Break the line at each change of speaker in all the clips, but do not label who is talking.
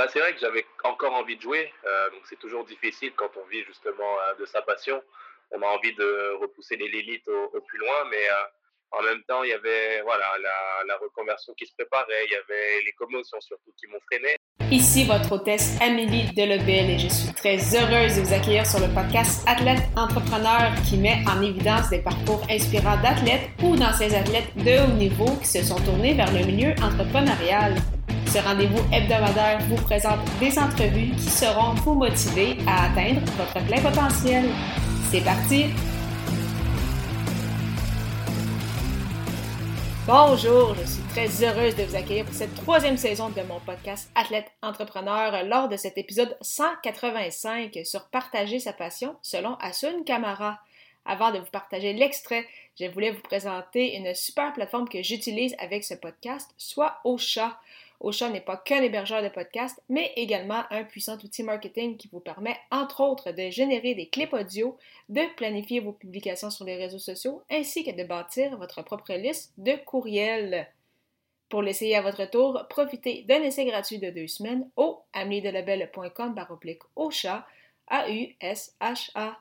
Bah, c'est vrai que j'avais encore envie de jouer, euh, donc c'est toujours difficile quand on vit justement euh, de sa passion. On a envie de repousser les limites au, au plus loin, mais euh, en même temps, il y avait voilà, la, la reconversion qui se préparait, il y avait les commotions surtout qui m'ont freiné.
Ici votre hôtesse Amélie Delebel et je suis très heureuse de vous accueillir sur le podcast Athlète Entrepreneur qui met en évidence des parcours inspirants d'athlètes ou d'anciens athlètes de haut niveau qui se sont tournés vers le milieu entrepreneurial. Ce rendez-vous hebdomadaire vous présente des entrevues qui seront vous motiver à atteindre votre plein potentiel. C'est parti! Bonjour, je suis très heureuse de vous accueillir pour cette troisième saison de mon podcast Athlète Entrepreneur lors de cet épisode 185 sur partager sa passion selon Asun Kamara. Avant de vous partager l'extrait, je voulais vous présenter une super plateforme que j'utilise avec ce podcast, soit Ocha. Ocha n'est pas qu'un hébergeur de podcasts, mais également un puissant outil marketing qui vous permet, entre autres, de générer des clips audio, de planifier vos publications sur les réseaux sociaux, ainsi que de bâtir votre propre liste de courriels. Pour l'essayer à votre tour, profitez d'un essai gratuit de deux semaines au ameliedelabel.com baroblique Ocha, A-U-S-H-A.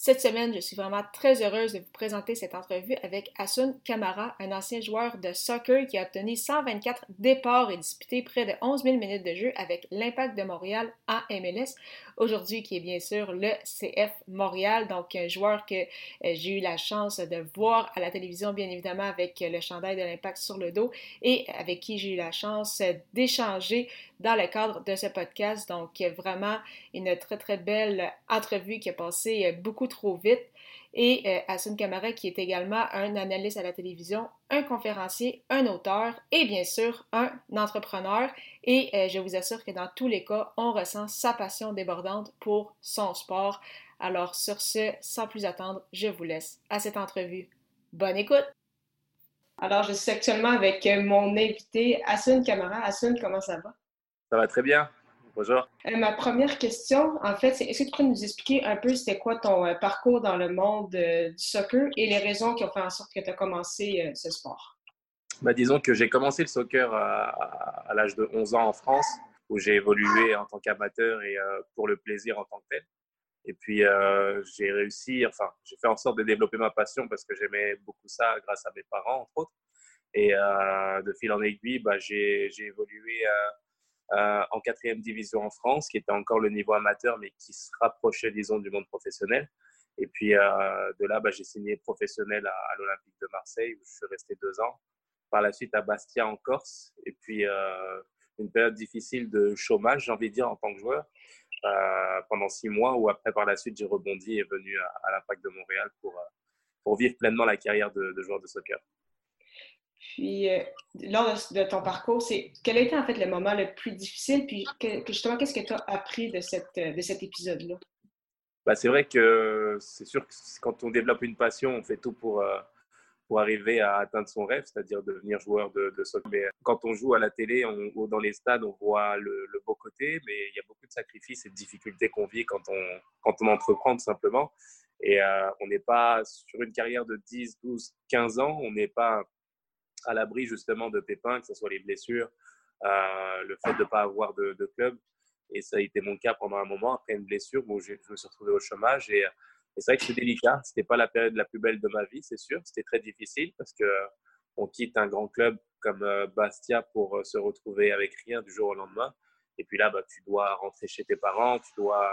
Cette semaine, je suis vraiment très heureuse de vous présenter cette entrevue avec Asun Kamara, un ancien joueur de soccer qui a obtenu 124 départs et disputé près de 11 000 minutes de jeu avec l'Impact de Montréal en MLS, aujourd'hui qui est bien sûr le CF Montréal, donc un joueur que euh, j'ai eu la chance de voir à la télévision, bien évidemment, avec le chandail de l'Impact sur le dos et avec qui j'ai eu la chance d'échanger dans le cadre de ce podcast. Donc, vraiment une très, très belle entrevue qui a passé beaucoup trop vite. Et euh, Asun Kamara, qui est également un analyste à la télévision, un conférencier, un auteur et bien sûr un entrepreneur. Et euh, je vous assure que dans tous les cas, on ressent sa passion débordante pour son sport. Alors sur ce, sans plus attendre, je vous laisse à cette entrevue. Bonne écoute! Alors, je suis actuellement avec mon invité, Asun Kamara. Asun, comment ça va?
Ça va très bien. Bonjour.
Euh, ma première question, en fait, c'est est-ce que tu pourrais nous expliquer un peu c'était quoi ton euh, parcours dans le monde euh, du soccer et les raisons qui ont fait en sorte que tu as commencé ce sport?
Bah, disons que j'ai commencé le soccer à, à l'âge de 11 ans en France, où j'ai évolué en tant qu'amateur et pour le plaisir en tant que tel. Et puis, j'ai réussi, enfin, j'ai fait en sorte de développer ma passion parce que j'aimais beaucoup ça grâce à mes parents, entre autres. Et de fil en aiguille, bah, j'ai évolué euh, en quatrième division en France, qui était encore le niveau amateur, mais qui se rapprochait, disons, du monde professionnel. Et puis euh, de là, bah, j'ai signé professionnel à, l'Olympique de Marseille, où je suis resté deux ans. Par la suite à Bastia en Corse. Et puis euh, une période difficile de chômage, j'ai envie de dire, en tant que joueur, pendant six mois, où après, par la suite, j'ai rebondi et venu à, l'Impact de Montréal pour, pour vivre pleinement la carrière de, de joueur de soccer.
Puis, euh, lors de, ton parcours, c'est quel a été en fait le moment le plus difficile? Puis, justement, qu'est-ce que tu as appris de, cette, de cet épisode-là?
Bah, c'est vrai que c'est sûr que quand on développe une passion, on fait tout pour, euh, pour arriver à atteindre son rêve, c'est-à-dire devenir joueur de, de, soccer. Mais quand on joue à la télé ou dans les stades, on voit le, beau côté, mais il y a beaucoup de sacrifices et de difficultés qu'on vit quand on, quand on entreprend tout simplement. Et euh, on n'est pas sur une carrière de 10, 12, 15 ans, on n'est pas à l'abri justement de pépins, que ce soit les blessures, euh, le fait de ne pas avoir de, club. Et ça a été mon cas pendant un moment, après une blessure où je, me suis retrouvé au chômage. Et, c'est vrai que c'est délicat. Ce n'était pas la période la plus belle de ma vie, c'est sûr. C'était très difficile parce qu'on quitte un grand club comme euh, Bastia pour euh, se retrouver avec rien du jour au lendemain. Et puis là, bah, tu dois rentrer chez tes parents, tu dois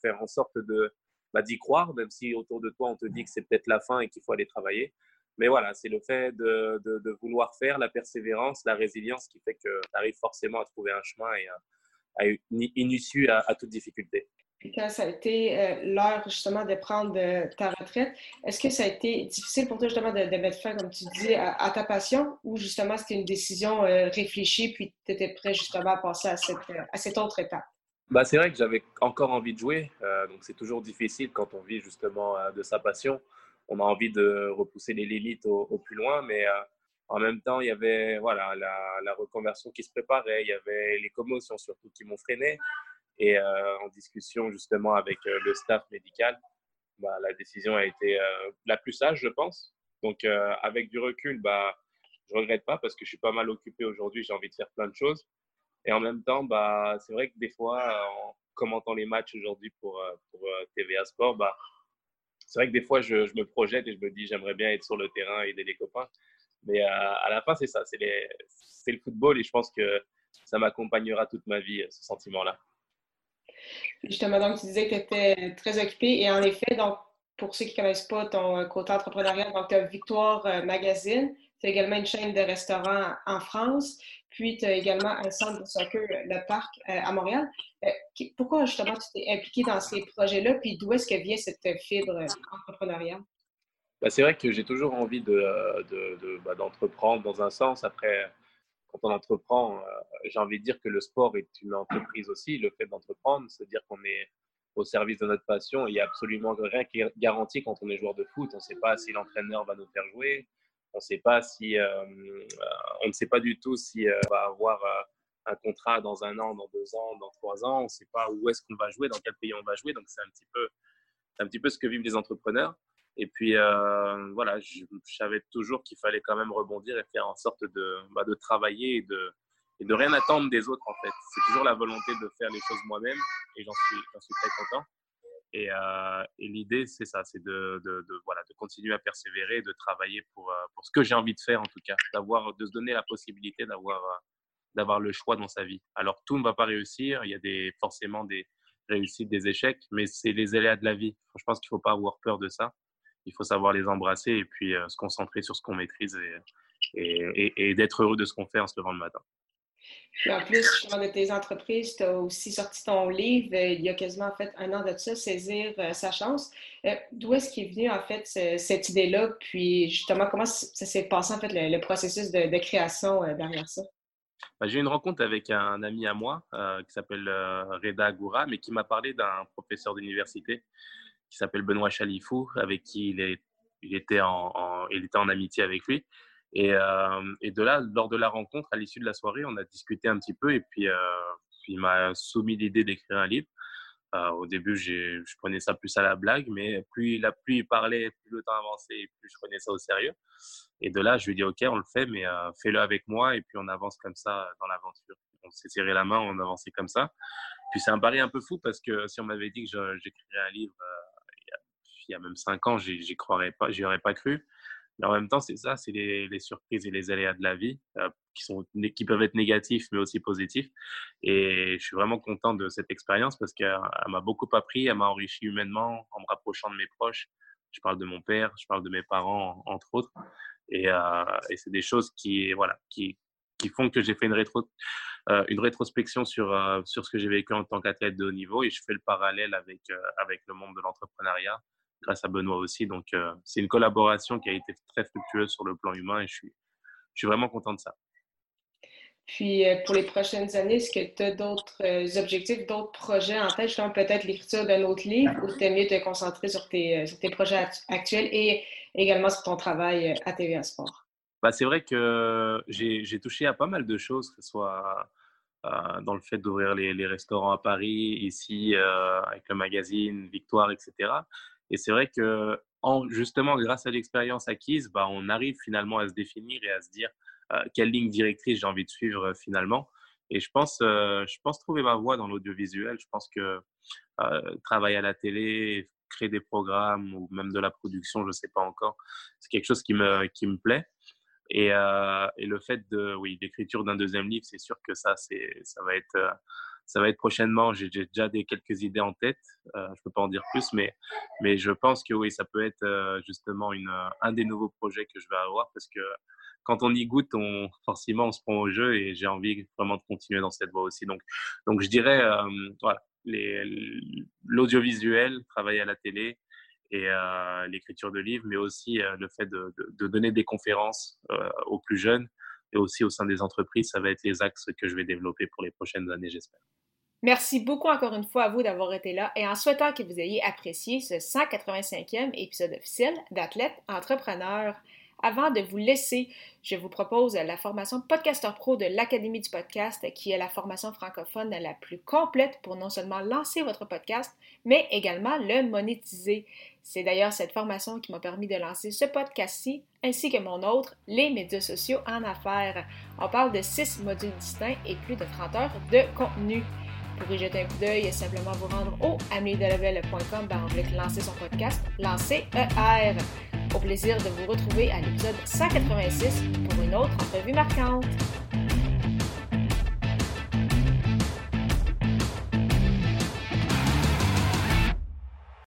faire en sorte de bah, d'y croire, même si autour de toi on te dit que c'est peut-être la fin et qu'il faut aller travailler. Mais voilà, c'est le fait de, de, vouloir faire, la persévérance, la résilience qui fait que tu arrives forcément à trouver un chemin et à, une, issue à, toute difficulté.
quand ça a été euh, l'heure justement de prendre ta retraite, est-ce que ça a été difficile pour toi justement de, mettre fin, comme tu dis, à, ta passion ou justement c'était une décision euh, réfléchie puis tu étais prêt justement à passer à cette, à cette autre étape?
Bah, c'est vrai que j'avais encore envie de jouer, euh, donc c'est toujours difficile quand on vit justement de sa passion on a envie de repousser les limites au, plus loin, mais euh, en même temps, il y avait voilà, la, reconversion qui se préparait, il y avait les commotions surtout qui m'ont freiné. Et euh, en discussion justement avec euh, le staff médical, bah, la décision a été la plus sage, je pense. Donc avec du recul, bah, je regrette pas parce que je suis pas mal occupé aujourd'hui, j'ai envie de faire plein de choses. Et en même temps, bah, c'est vrai que des fois, en commentant les matchs aujourd'hui pour, pour TVA Sport, bah, c'est vrai que des fois, je, me projette et je me dis, j'aimerais bien être sur le terrain et aider les copains. Mais à la fin, c'est ça, c'est le football et je pense que ça m'accompagnera toute ma vie, ce sentiment-là.
Justement, donc, tu disais que tu étais très occupé. Et en effet, donc, pour ceux qui ne connaissent pas ton côté entrepreneurial, donc tu as Victoire euh, Magazine, tu as également une chaîne de restaurants en France, puis tu as également un centre de soccer, le Parc, euh, à Montréal. Euh, pourquoi justement tu t'es impliqué dans ces projets-là, puis d'où est-ce que vient cette fibre entrepreneuriale?
Bah, c'est vrai que j'ai toujours envie bah, d'entreprendre de, dans un sens. Après, quand on entreprend, j'ai envie de dire que le sport est une entreprise aussi. Le fait d'entreprendre, c'est dire qu'on est au service de notre passion. Il n'y a absolument rien qui est garanti quand on est joueur de foot. On ne sait pas si l'entraîneur va nous faire jouer. On sait pas si, euh, euh, on ne sait pas du tout si euh, on va avoir un contrat dans un an, dans deux ans, dans trois ans. On ne sait pas où est-ce qu'on va jouer, dans quel pays on va jouer. Donc c'est un petit peu, un petit peu ce que vivent les entrepreneurs. Et puis voilà, je, savais toujours qu'il fallait quand même rebondir et faire en sorte de, bah, de travailler et de, et de rien attendre des autres en fait. C'est toujours la volonté de faire les choses moi-même et j'en suis, suis très content. Et, euh, et l'idée, c'est ça, c'est de, de, de, voilà, de continuer à persévérer, de travailler pour, euh, pour ce que j'ai envie de faire en tout cas, d'avoir, de se donner la possibilité d'avoir, euh, d'avoir le choix dans sa vie. Alors tout ne va pas réussir, il y a des, forcément des réussites, des échecs, mais c'est les aléas de la vie. Je pense qu'il ne faut pas avoir peur de ça. Il faut savoir les embrasser et puis se concentrer sur ce qu'on maîtrise et, et, et d'être heureux de ce qu'on fait en se levant le matin.
En plus, justement, de tes entreprises, tu as aussi sorti ton livre euh, il y a quasiment en fait un an de ça, Saisir euh, sa chance. Euh, d'où est-ce qu'est venu en fait cette idée-là? Puis justement, comment ça s'est passé en fait le, processus de, création derrière ça?
Bah, j'ai eu une rencontre avec un ami à moi qui s'appelle Reda Goura, mais qui m'a parlé d'un professeur d'université qui s'appelle Benoît Chalifou, avec qui il était en amitié avec lui. Et, euh, et, de là, lors de la rencontre, à l'issue de la soirée, on a discuté un petit peu et puis, euh, puis il m'a soumis l'idée d'écrire un livre. Euh, au début, je prenais ça plus à la blague, mais plus il, a, plus il parlait, plus le temps avançait, plus je prenais ça au sérieux. Et de là, je lui ai dit, OK, on le fait, mais euh, fais-le avec moi et puis on avance comme ça dans l'aventure. On s'est serré la main, on avançait comme ça. Puis c'est un pari un peu fou parce que si on m'avait dit que j'écrirais un livre euh, il y, a, il, y a, même cinq ans, j'y croirais pas, j'y aurais pas cru. Mais en même temps, c'est ça, c'est les, surprises et les aléas de la vie euh, qui, sont, qui peuvent être négatifs, mais aussi positifs. Et je suis vraiment content de cette expérience parce qu'elle m'a beaucoup appris, elle m'a enrichi humainement en me rapprochant de mes proches. Je parle de mon père, je parle de mes parents, entre autres. Et, euh, et c'est des choses qui, voilà, qui, qui font que j'ai fait une, rétro, euh, une rétrospection sur, sur ce que j'ai vécu en tant qu'athlète de haut niveau et je fais le parallèle avec, avec le monde de l'entrepreneuriat grâce à Benoît aussi. Donc, euh, c'est une collaboration qui a été très fructueuse sur le plan humain et je suis, je suis vraiment content de ça.
Puis, euh, pour les prochaines années, est-ce que tu as d'autres euh, objectifs, d'autres projets en tête, justement peut-être l'écriture d'un autre livre ou tu mieux te concentrer sur tes, sur tes projets actuels et également sur ton travail à TVA Sport?
Bah, c'est vrai que j'ai touché à pas mal de choses, que ce soit dans le fait d'ouvrir les, les, restaurants à Paris, ici, avec le magazine Victoire, etc. Et c'est vrai que en, justement, grâce à l'expérience acquise, bah, on arrive finalement à se définir et à se dire quelle ligne directrice j'ai envie de suivre finalement. Et je pense, je pense trouver ma voie dans l'audiovisuel. Je pense que travailler à la télé, créer des programmes ou même de la production, je ne sais pas encore, c'est quelque chose qui me, qui me plaît. Et, et le fait de, oui, d'écriture d'un deuxième livre, c'est sûr que ça, ça va être ça va être prochainement. J'ai déjà des quelques idées en tête. Euh, je peux pas en dire plus, mais, mais je pense que oui, ça peut être euh, justement une, un des nouveaux projets que je vais avoir parce que quand on y goûte, on, forcément, on se prend au jeu et j'ai envie vraiment de continuer dans cette voie aussi. Donc, donc je dirais, euh, voilà, l'audiovisuel, travailler à la télé et euh, l'écriture de livres, mais aussi euh, le fait de, de, de, donner des conférences aux plus jeunes et aussi au sein des entreprises, ça va être les axes que je vais développer pour les prochaines années, j'espère.
Merci beaucoup encore une fois à vous d'avoir été là et en souhaitant que vous ayez apprécié ce 185e épisode officiel d'Athlète Entrepreneur. Avant de vous laisser, je vous propose la formation Podcaster Pro de l'Académie du podcast, qui est la formation francophone la plus complète pour non seulement lancer votre podcast, mais également le monétiser. C'est d'ailleurs cette formation qui m'a permis de lancer ce podcast-ci, ainsi que mon autre, les médias sociaux en affaires. On parle de six modules distincts et plus de 30 heures de contenu. Pour y jeter un coup d'œil, simplement vous rendre au ameliedelabel.com pour lancer son podcast, lancer ER. Au plaisir de vous retrouver à l'épisode 186 pour une autre entrevue marquante.